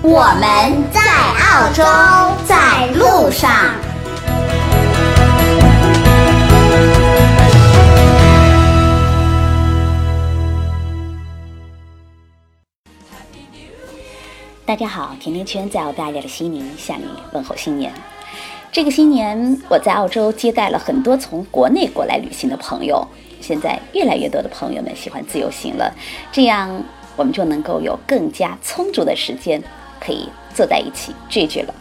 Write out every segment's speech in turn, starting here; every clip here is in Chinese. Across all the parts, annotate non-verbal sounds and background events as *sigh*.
我们在澳洲，在路上。大家好，甜甜圈在澳大利亚的悉尼向你问候新年。这个新年，我在澳洲接待了很多从国内过来旅行的朋友。现在越来越多的朋友们喜欢自由行了，这样我们就能够有更加充足的时间。可以坐在一起聚聚了，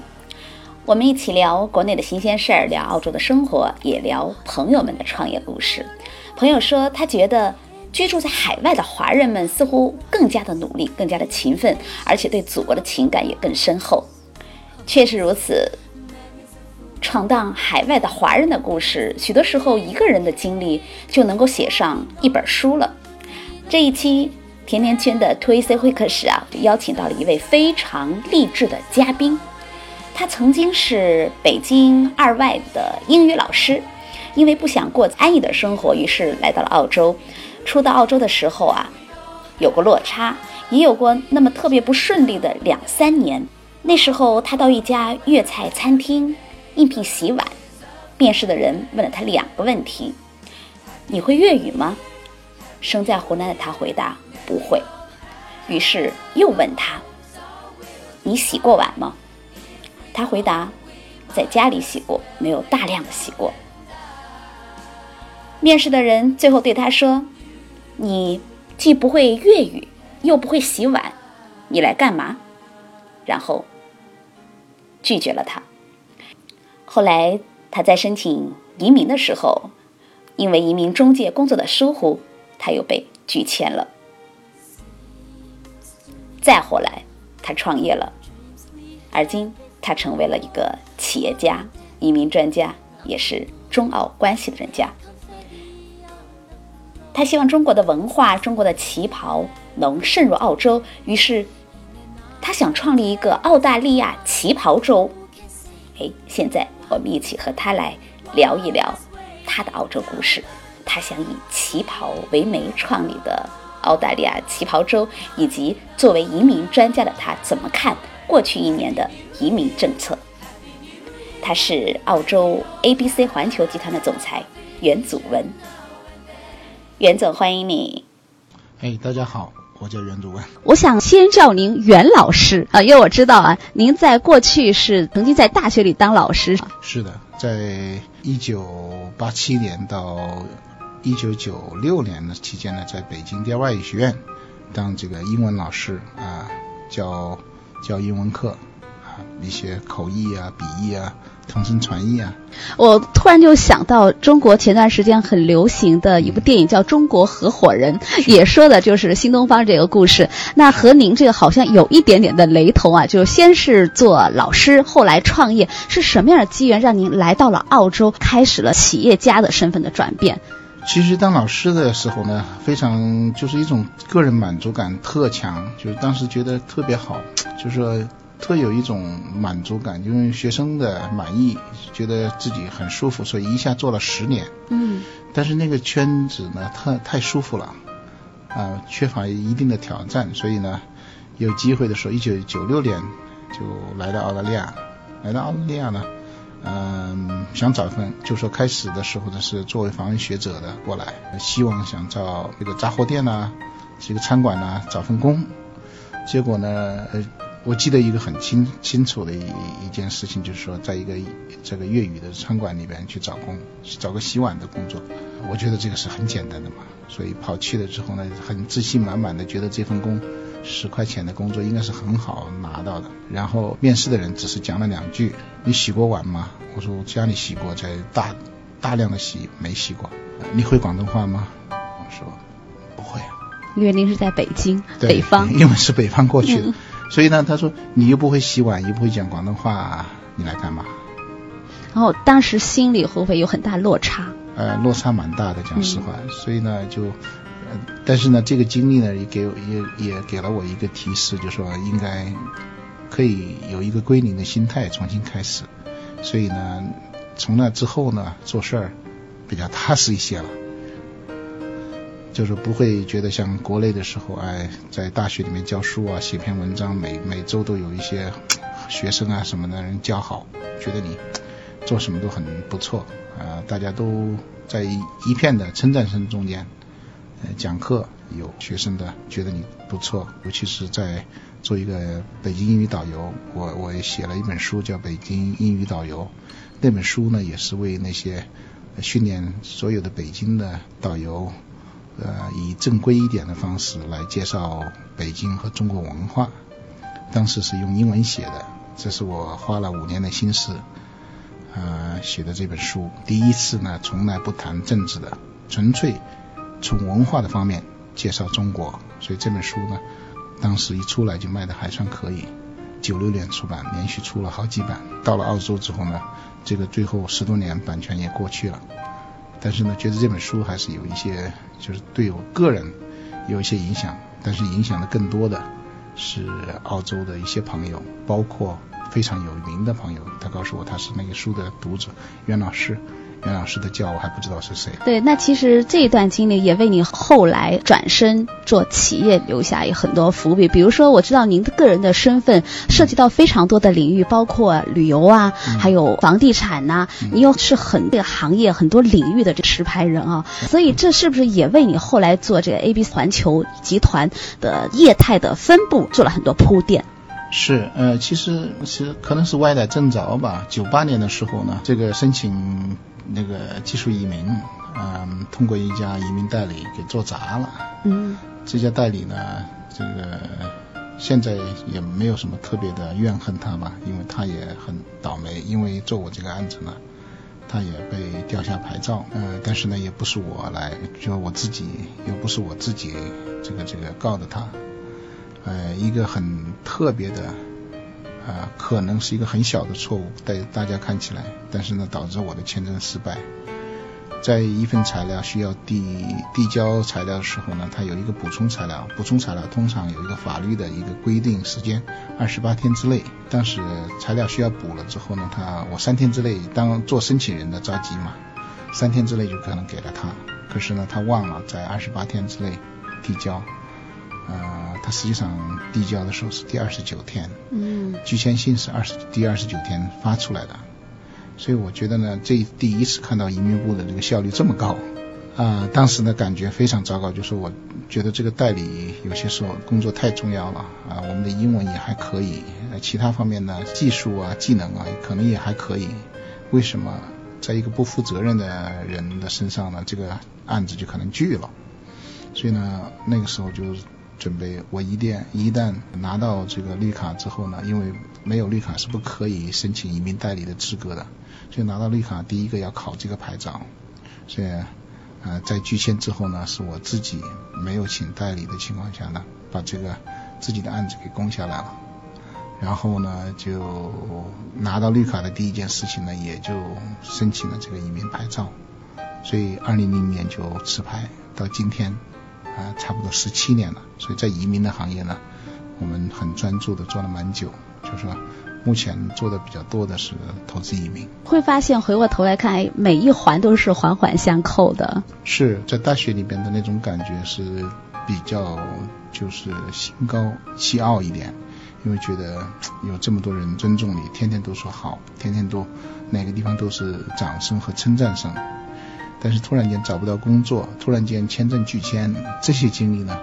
我们一起聊国内的新鲜事儿，聊澳洲的生活，也聊朋友们的创业故事。朋友说，他觉得居住在海外的华人们似乎更加的努力，更加的勤奋，而且对祖国的情感也更深厚。确实如此，闯荡海外的华人的故事，许多时候一个人的经历就能够写上一本书了。这一期。甜甜圈的 t w i C 会客室啊，就邀请到了一位非常励志的嘉宾。他曾经是北京二外的英语老师，因为不想过安逸的生活，于是来到了澳洲。初到澳洲的时候啊，有过落差，也有过那么特别不顺利的两三年。那时候他到一家粤菜餐厅应聘洗碗，面试的人问了他两个问题：“你会粤语吗？”生在湖南的他回答。不会，于是又问他：“你洗过碗吗？”他回答：“在家里洗过，没有大量的洗过。”面试的人最后对他说：“你既不会粤语，又不会洗碗，你来干嘛？”然后拒绝了他。后来他在申请移民的时候，因为移民中介工作的疏忽，他又被拒签了。再后来，他创业了，而今他成为了一个企业家、移民专家，也是中澳关系的专家。他希望中国的文化、中国的旗袍能渗入澳洲，于是他想创立一个澳大利亚旗袍州。哎，现在我们一起和他来聊一聊他的澳洲故事。他想以旗袍为媒创立的。澳大利亚旗袍周，以及作为移民专家的他怎么看过去一年的移民政策？他是澳洲 ABC 环球集团的总裁袁祖文。袁总，欢迎你。哎，大家好，我叫袁祖文。我想先叫您袁老师啊，因为我知道啊，您在过去是曾经在大学里当老师。是的，在一九八七年到。一九九六年的期间呢，在北京第二外语学院当这个英文老师啊，教教英文课啊，一些口译啊、笔译啊、同声传译啊。我突然就想到，中国前段时间很流行的一部电影叫《中国合伙人》，也说的就是新东方这个故事。那和您这个好像有一点点的雷同啊，就先是做老师，后来创业，是什么样的机缘让您来到了澳洲，开始了企业家的身份的转变？其实当老师的时候呢，非常就是一种个人满足感特强，就是当时觉得特别好，就是说特有一种满足感，因为学生的满意，觉得自己很舒服，所以一下做了十年。嗯。但是那个圈子呢，太太舒服了，啊，缺乏一定的挑战，所以呢，有机会的时候，一九九六年就来到澳大利亚，来到澳大利亚呢。嗯，想找一份，就说开始的时候呢是作为访问学者的过来，希望想找一个杂货店呐，这个餐馆呐找份工。结果呢，呃，我记得一个很清清楚的一一件事情，就是说在一个这个粤语的餐馆里边去找工，找个洗碗的工作。我觉得这个是很简单的嘛，所以跑去了之后呢，很自信满满的觉得这份工。十块钱的工作应该是很好拿到的。然后面试的人只是讲了两句：“你洗过碗吗？”我说：“我家里洗过，在大大量的洗，没洗过。”你会广东话吗？我说：“不会。”因为您是在北京北方，因为是北方过去的，嗯 *laughs* 所以呢，他说你又不会洗碗，又不会讲广东话，你来干嘛？然后当时心里会不会有很大落差？呃，落差蛮大的，讲实话。所以呢，就，呃，但是呢，这个经历呢，也给我也也给了我一个提示，就说应该可以有一个归零的心态，重新开始。所以呢，从那之后呢，做事儿比较踏实一些了。就是不会觉得像国内的时候，哎，在大学里面教书啊，写篇文章，每每周都有一些 *tsk* 学生啊什么的人教好，觉得你做什么都很不错啊、大家都在一片的称赞声中间，呃，讲课有学生的觉得你不错，尤其是在做一个北京英语导游，我我也写了一本书叫《北京英语导游》，那本书呢也是为那些训练所有的北京的导游。呃，以正规一点的方式来介绍北京和中国文化。当时是用英文写的，这是我花了五年的心思，呃，写的这本书。第一次呢，从来不谈政治的，纯粹从文化的方面介绍中国。所以这本书呢，当时一出来就卖的还算可以。九六年出版，连续出了好几版。到了澳洲之后呢，这个最后十多年版权也过去了。但是呢，觉得这本书还是有一些，就是对我个人有一些影响，但是影响的更多的是澳洲的一些朋友，包括非常有名的朋友。他告诉我他是那个书的读者，袁老师，袁老师的教我还不知道是谁。对，那其实这一段经历也为你后来转身做企业留下很多伏笔。比如说，我知道您的个人的身份涉及到非常多的领域，包括旅游啊，还有房地产呐、你又是很这个行业很多领域的这持牌人啊，所以这是不是也为你后来做这个 A B 环球集团的业态的分布做了很多铺垫？是，呃，其实其实可能是歪打正着吧。九八年的时候呢，这个申请那个技术移民，嗯、通过一家移民代理给做砸了。嗯这家代理呢，这个现在也没有什么特别的怨恨他吧，因为他也很倒霉，因为做我这个案子呢，他也被吊下牌照，呃，但是呢，也不是我来，就我自己，又不是我自己这个这个告的他，呃，一个很特别的，啊、可能是一个很小的错误，在大家看起来，但是呢，导致我的签证失败。在一份材料需要递递交材料的时候呢，它有一个补充材料，补充材料通常有一个法律的一个规定时间，二十八天之内。但是材料需要补了之后呢，他我三天之内当做申请人的着急嘛，三天之内就可能给了他，可是呢，他忘了在二十八天之内递交，呃，他实际上递交的时候是第二十九天，嗯。拒签信是二十第二十九天发出来的，所以我觉得呢，这第一次看到移民部的这个效率这么高，啊、当时呢感觉非常糟糕，就是我觉得这个代理有些时候工作太重要了啊，我们的英文也还可以，呃其他方面呢技术啊技能啊可能也还可以，为什么在一个不负责任的人的身上呢，这个案子就可能拒了？所以呢，那个时候就准备，我一旦一旦拿到这个绿卡之后呢，因为没有绿卡是不可以申请移民代理的资格的，所以拿到绿卡第一个要考这个牌照，所以呃在拒签之后呢，是我自己没有请代理的情况下呢，把这个自己的案子给攻下来了。然后呢，就拿到绿卡的第一件事情呢，也就申请了这个移民牌照。所以二零零年就持牌，到今天啊、差不多十七年了。所以在移民的行业呢，我们很专注的做了蛮久，就是说目前做的比较多的是投资移民。会发现回过头来看，哎每一环都是环环相扣的。是在大学里边的那种感觉是比较就是心高气傲一点，因为觉得有这么多人尊重你，天天都说好，天天都哪个地方都是掌声和称赞声。但是突然间找不到工作，突然间签证拒签，这些经历呢，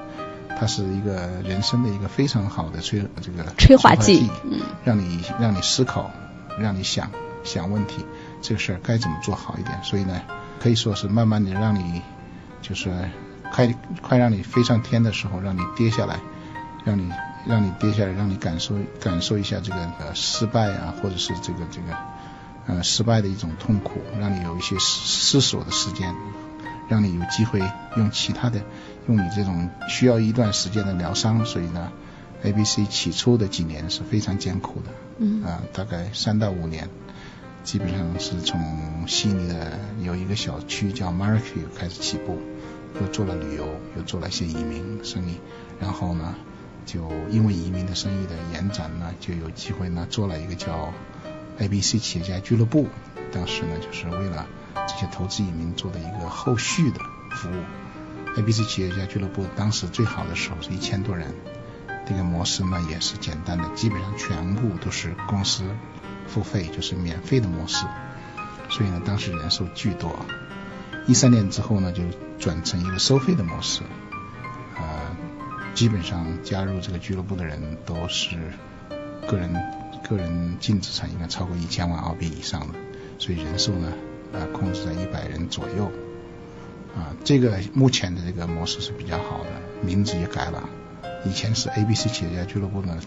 它是一个人生的一个非常好的催这个催化剂嗯，让你让你思考，让你想想问题，这个事儿该怎么做好一点。所以呢，可以说是慢慢的让你就是快快让你飞上天的时候，让你跌下来，让你让你跌下来，让你感受感受一下这个呃失败啊，或者是这个这个呃失败的一种痛苦，让你有一些思思索的时间，让你有机会用其他的用你这种需要一段时间的疗伤，所以呢，ABC 起初的几年是非常艰苦的，嗯。啊，大概三到五年，基本上是从悉尼的有一个小区叫 Markview 开始起步，又做了旅游，又做了一些移民生意，然后呢，就因为移民的生意的延展呢，就有机会呢做了一个叫 ABC 企业家俱乐部，当时呢就是为了这些投资移民做的一个后续的服务。ABC 企业家俱乐部当时最好的时候是一千多人，这个模式呢也是简单的，基本上全部都是公司付费，就是免费的模式，所以呢当时人数巨多。一三年之后呢就转成一个收费的模式，呃，基本上加入这个俱乐部的人都是个人个人净资产应该超过一千万澳币以上的，所以人数呢啊控制在一百人左右。啊，这个目前的这个模式是比较好的，名字也改了。以前是 ABC 企业家俱乐部呢，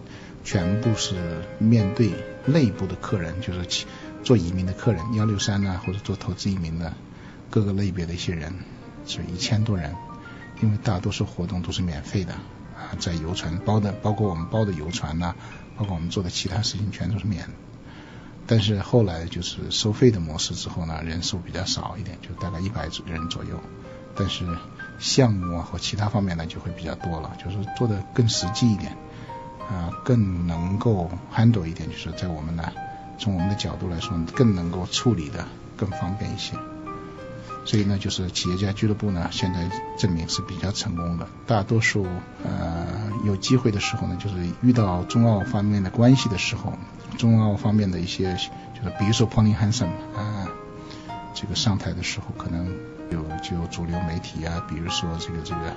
全部是面对内部的客人，就是做移民的客人，幺六三呢或者做投资移民的各个类别的一些人，是一千多人。因为大多数活动都是免费的啊，在游船包的，包括我们包的游船呐、包括我们做的其他事情全都是免。但是后来就是收费的模式之后呢，人数比较少一点，就大概一百人左右。但是项目啊和其他方面呢就会比较多了，就是做的更实际一点，啊、更能够 handle 一点，就是在我们呢从我们的角度来说，更能够处理的更方便一些。所以呢，就是企业家俱乐部呢，现在证明是比较成功的。大多数呃有机会的时候呢，就是遇到中澳方面的关系的时候，中澳方面的一些就是比如说 Pauline Hanson 啊、这个上台的时候，可能有就有主流媒体啊，比如说这个这个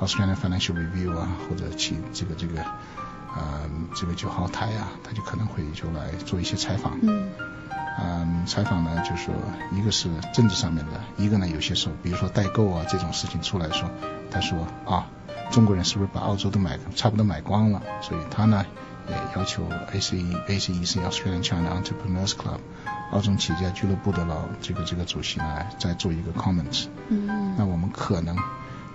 Australian Financial Review 啊，或者其这个这个呃这个九号台啊，他就可能会就来做一些采访。嗯嗯，采访呢，就是说，一个是政治上面的，一个呢，有些时候，比如说代购啊这种事情出来说，他说啊，中国人是不是把澳洲都买差不多买光了？所以他呢也要求 ACE ACEC Australian China Entrepreneurs Club 澳洲企业家俱乐部的老这个这个主席呢再做一个 comments。嗯那我们可能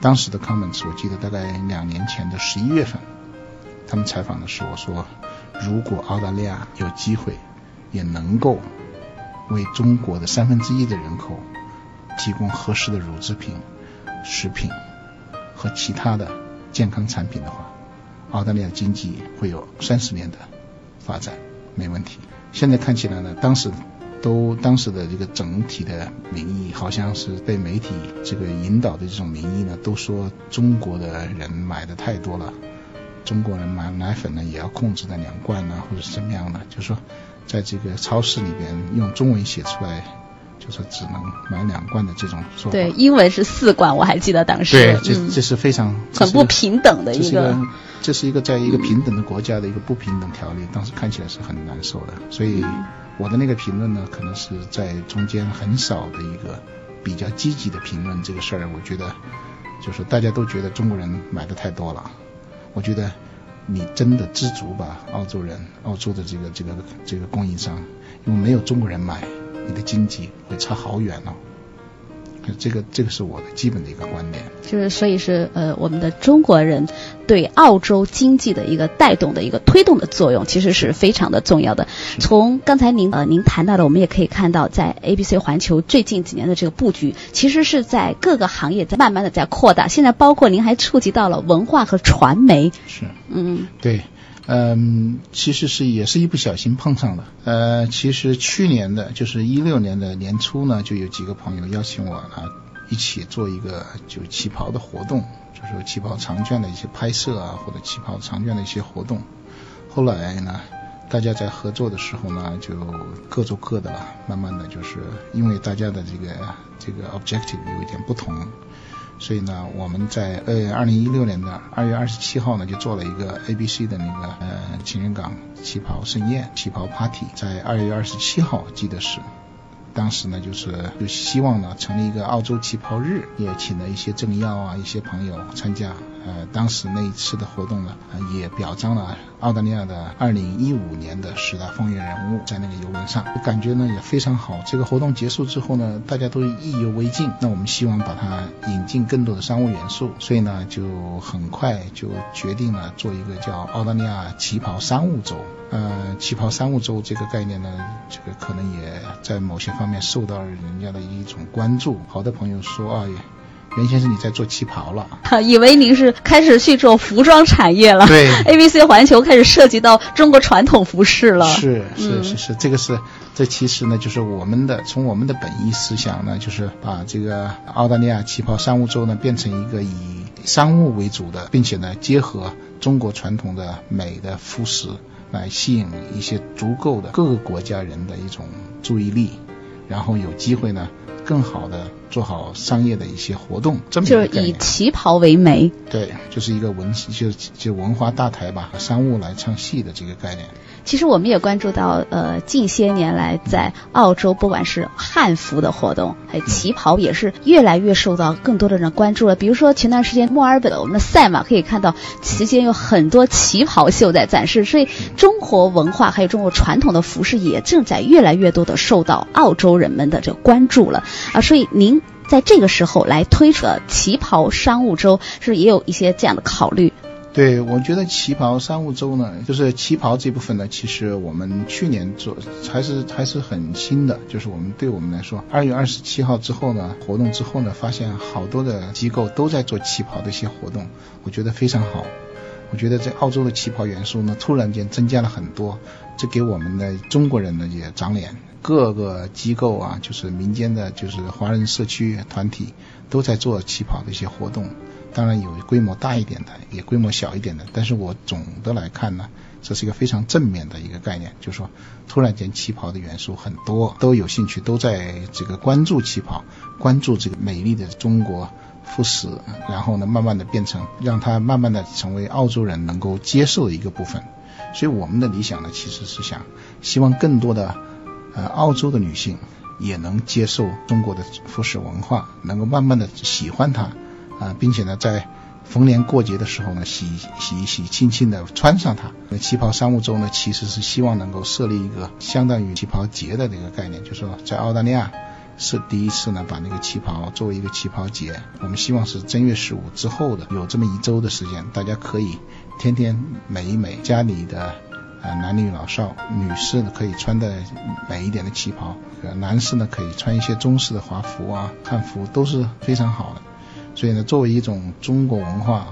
当时的 comments，我记得大概两年前的十一月份，他们采访的时候说，如果澳大利亚有机会，也能够为中国的三分之一的人口提供合适的乳制品、食品和其他的健康产品的话，澳大利亚经济会有三十年的发展，没问题。现在看起来呢，当时都当时的这个整体的民意，好像是被媒体这个引导的这种民意呢，都说中国的人买的太多了，中国人买奶粉呢也要控制在两罐呢，或者是怎么样的，就是说在这个超市里边用中文写出来，就是只能买两罐的这种说法。对，英文是四罐，我还记得当时，对，这嗯这是非常这很不平等的一个，这是一个在一个平等的国家的一个不平等条例，当时看起来是很难受的。所以我的那个评论呢，可能是在中间很少的一个比较积极的评论这个事儿。我觉得就是大家都觉得中国人买的太多了，我觉得你真的知足吧，澳洲人，澳洲的这个这个这个供应商，因为没有中国人买，你的经济会差好远哦。这个这个是我的基本的一个观点。就是所以是呃我们的中国人对澳洲经济的一个带动的一个推动的作用，其实是非常的重要的。从刚才您呃您谈到的，我们也可以看到，在 ABC 环球最近几年的这个布局，其实是在各个行业在慢慢的在扩大。现在包括您还触及到了文化和传媒，是。嗯对，嗯，其实是也是一不小心碰上的。呃，其实去年的，就是一六年的年初呢，就有几个朋友邀请我呢，一起做一个就旗袍的活动，就是说旗袍长卷的一些拍摄啊，或者旗袍长卷的一些活动。后来呢，大家在合作的时候呢，就各做各的了。慢慢的就是因为大家的这个这个 objective 有一点不同，所以呢，我们在呃二零一六年的二月二十七号呢，就做了一个 ABC 的那个呃情人港旗袍盛宴旗袍 party，在二月二十七号记得是。当时呢，就是就希望呢成立一个澳洲旗袍日，也请了一些政要啊、一些朋友参加，呃，当时那一次的活动呢，也表彰了澳大利亚的2015年的十大风云人物，在那个游轮上，感觉呢也非常好。这个活动结束之后呢，大家都意犹未尽，那我们希望把它引进更多的商务元素，所以呢，就很快就决定了做一个叫澳大利亚旗袍商务周。呃，旗袍商务周这个概念呢，这个可能也在某些方面受到了人家的一种关注。好多朋友说啊。袁先生，你在做旗袍了？*laughs* 以为您是开始去做服装产业了？对，*laughs* ABC 环球开始涉及到中国传统服饰了。是是是是，这个是这其实呢，就是我们的从我们的本意思想呢，就是把这个澳大利亚旗袍商务周呢变成一个以商务为主的，并且呢结合中国传统的美的服饰，来吸引一些足够的各个国家人的一种注意力，然后有机会呢。更好的做好商业的一些活动，这么就是以旗袍为媒，对，就是一个文就就文化大台吧，和商务来唱戏的这个概念。其实我们也关注到，呃，近些年来在澳洲，不管是汉服的活动，还有旗袍，也是越来越受到更多的人关注了。比如说前段时间墨尔本我们的赛马可以看到，期间有很多旗袍秀在展示，所以中国文化还有中国传统的服饰也正在越来越多的受到澳洲人们的这个关注了啊。所以您在这个时候来推出旗袍商务周，是也有一些这样的考虑。对，我觉得旗袍商务周呢，就是旗袍这部分呢，其实我们去年做还是还是很新的。就是我们对我们来说，二月二十七号之后呢，活动之后呢，发现好多的机构都在做旗袍的一些活动，我觉得非常好。我觉得在澳洲的旗袍元素呢，突然间增加了很多，这给我们的中国人呢也长脸。各个机构啊，就是民间的，就是华人社区团体都在做旗袍的一些活动。当然有规模大一点的，也规模小一点的，但是我总的来看呢，这是一个非常正面的一个概念，就是说，突然间旗袍的元素很多，都有兴趣，都在这个关注旗袍，关注这个美丽的中国服饰，然后呢，慢慢的变成让它慢慢的成为澳洲人能够接受的一个部分。所以我们的理想呢，其实是想希望更多的呃澳洲的女性也能接受中国的服饰文化，能够慢慢的喜欢它。啊，并且呢，在逢年过节的时候呢，喜喜喜庆庆的穿上它。那旗袍商务周呢，其实是希望能够设立一个相当于旗袍节的这个概念，就是说在澳大利亚是第一次呢，把那个旗袍作为一个旗袍节。我们希望是正月十五之后的有这么一周的时间，大家可以天天美一美，家里的啊男女老少，女士呢可以穿的美一点的旗袍，男士呢可以穿一些中式的华服啊、汉服都是非常好的。所以呢，作为一种中国文化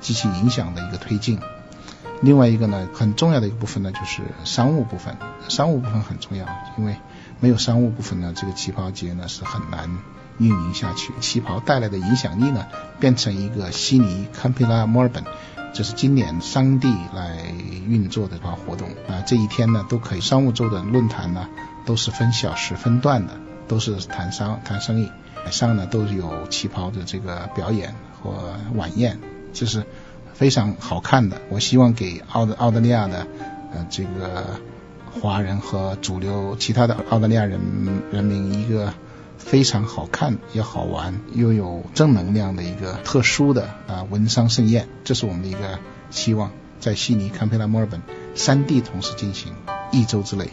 及其影响的一个推进，另外一个呢，很重要的一个部分呢，就是商务部分。商务部分很重要，因为没有商务部分呢，这个旗袍节呢是很难运营下去。旗袍带来的影响力呢，变成一个悉尼、堪培拉、墨尔本，这是今年三地来运作的一个活动啊。这一天呢，都可以商务周的论坛呢，都是分小时分段的，都是谈商谈生意。上呢都是有旗袍的这个表演或晚宴，这是非常好看的。我希望给澳澳大利亚的呃这个华人和主流其他的澳大利亚人人民一个非常好看也好玩又有正能量的一个特殊的啊文商盛宴，这是我们的一个希望，在悉尼、堪培拉、墨尔本三地同时进行一周之内。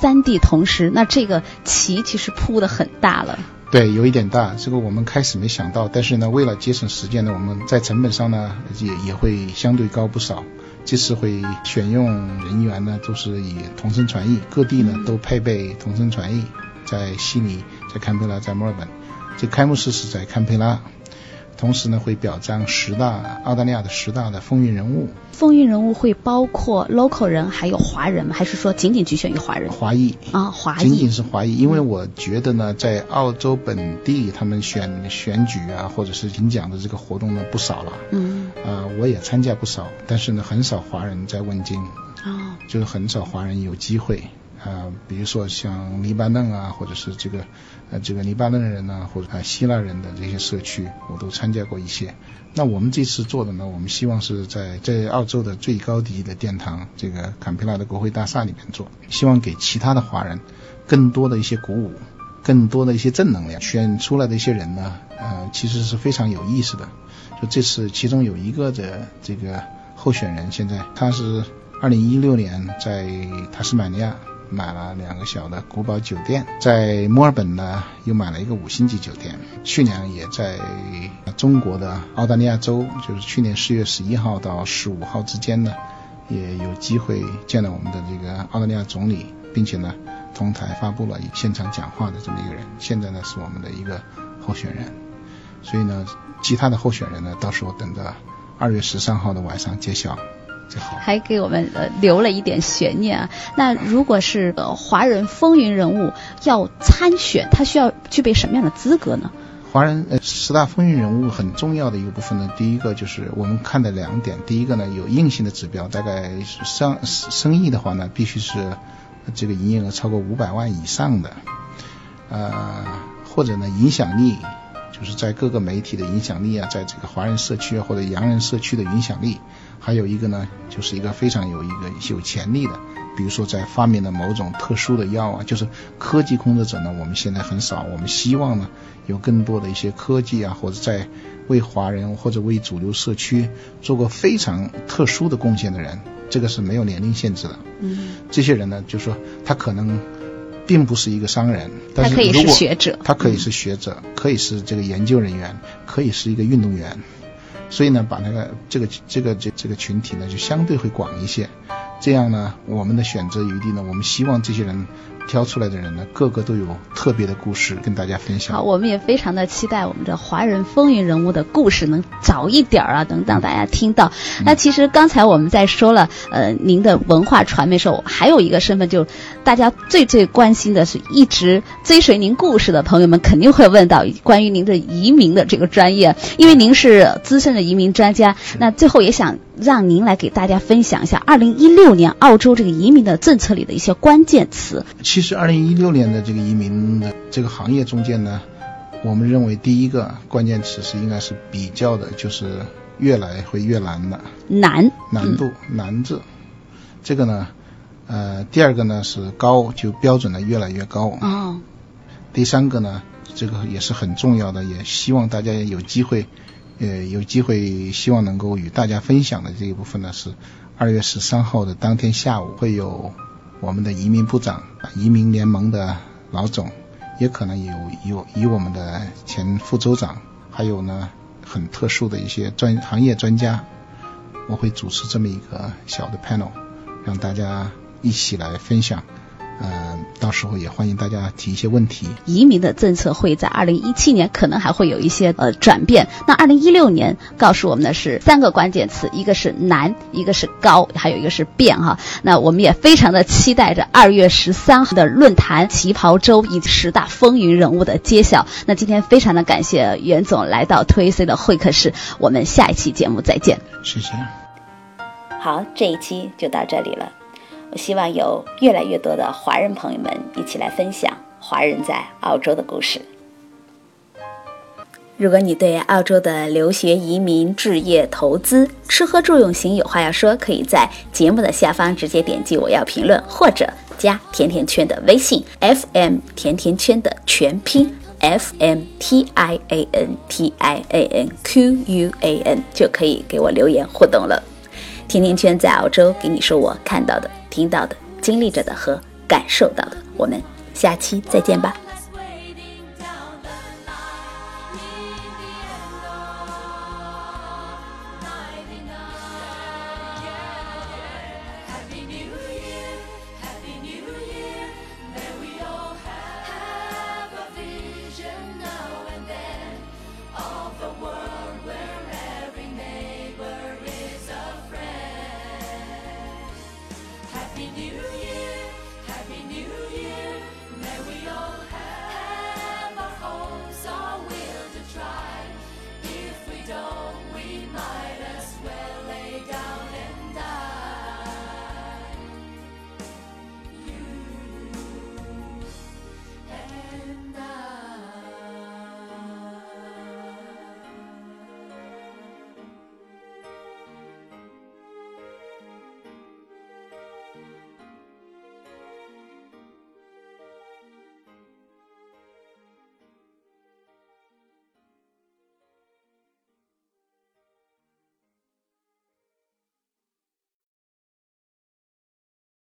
三地同时，那这个旗其实铺的很大了。对，有一点大，这个我们开始没想到，但是呢，为了节省时间呢，我们在成本上呢也也会相对高不少。这次会选用人员呢，都是以同声传译，各地呢都配备同声传译，在悉尼、在堪培拉、在墨尔本，这开幕式是在堪培拉。同时呢，会表彰十大澳大利亚的十大的风云人物。风云人物会包括 local 人，还有华人吗？还是说仅仅局限于华人？华裔啊，华裔，仅仅是华裔。因为我觉得呢，在澳洲本地，他们选选举啊，或者是领奖的这个活动呢，不少了。嗯。啊，我也参加不少，但是呢，很少华人在问津。哦。就是很少华人有机会。啊，比如说像黎巴嫩啊，或者是这个呃这个黎巴嫩人呐，或者啊希腊人的这些社区，我都参加过一些。那我们这次做的呢，我们希望是在在澳洲的最高级的殿堂，这个坎培拉的国会大厦里面做，希望给其他的华人更多的一些鼓舞，更多的一些正能量。选出来的一些人呢，呃，其实是非常有意思的。就这次，其中有一个的这个候选人，现在他是二零一六年在塔斯马尼亚买了两个小的古堡酒店，在墨尔本呢又买了一个五星级酒店。去年也在中国的澳大利亚州，就是去年四月十一号到十五号之间呢，也有机会见了我们的这个澳大利亚总理，并且呢同台发布了现场讲话的这么一个人。现在呢是我们的一个候选人，所以呢。其他的候选人呢，到时候等着二月十三号的晚上揭晓。还给我们呃留了一点悬念啊。那如果是呃华人风云人物要参选，他需要具备什么样的资格呢？华人呃十大风云人物很重要的一个部分呢，第一个就是我们看的两点，第一个呢有硬性的指标，大概生生意的话呢，必须是这个营业额超过五百万以上的，呃或者呢影响力。就是在各个媒体的影响力啊，在这个华人社区啊或者洋人社区的影响力，还有一个呢，就是一个非常有一个有潜力的，比如说在发明了某种特殊的药啊，就是科技工作者呢，我们现在很少，我们希望呢有更多的一些科技啊，或者在为华人或者为主流社区做过非常特殊的贡献的人，这个是没有年龄限制的。嗯，这些人呢，就说他可能。并不是一个商人，但是如果他可以是学者，可以是这个研究人员，可以是一个运动员，所以呢，把那个这个这个这这个群体呢，就相对会广一些。这样呢，我们的选择余地呢，我们希望这些人。挑出来的人呢，个个都有特别的故事跟大家分享。好，我们也非常的期待我们的华人风云人物的故事能早一点儿啊，能让大家听到。那其实刚才我们在说了，呃，您的文化传媒时候，还有一个身份，就大家最最关心的是，一直追随您故事的朋友们肯定会问到关于您的移民的这个专业，因为您是资深的移民专家。那最后也想让您来给大家分享一下，二零一六年澳洲这个移民的政策里的一些关键词。其实，二零一六年的这个移民的这个行业中间呢，我们认为第一个关键词是应该是比较的，就是越来会越难的难难度难字。这个呢，呃，第二个呢是高，就标准的越来越高。哦。第三个呢，这个也是很重要的，也希望大家有机会，呃，有机会希望能够与大家分享的这一部分呢，是二月十三号的当天下午会有。我们的移民部长、移民联盟的老总，也可能有有以我们的前副州长，还有呢很特殊的一些专行业专家，我会主持这么一个小的 panel，让大家一起来分享。嗯，到时候也欢迎大家提一些问题。移民的政策会在二零一七年可能还会有一些呃转变。那二零一六年告诉我们的是三个关键词，一个是难，一个是高，还有一个是变哈。那我们也非常的期待着二月十三号的论坛旗袍周以及十大风云人物的揭晓。那今天非常的感谢袁总来到推 C 的会客室，我们下一期节目再见。谢谢。好，这一期就到这里了。我希望有越来越多的华人朋友们一起来分享华人在澳洲的故事。如果你对澳洲的留学、移民、置业、投资、吃喝住用行有话要说，可以在节目的下方直接点击“我要评论”，或者加甜甜圈的微信 “FM 甜甜圈”的全拼 “F M T I A N T I A N Q U A N”，就可以给我留言互动了。甜甜圈在澳洲给你说我看到的。听到的、经历着的和感受到的，我们下期再见吧。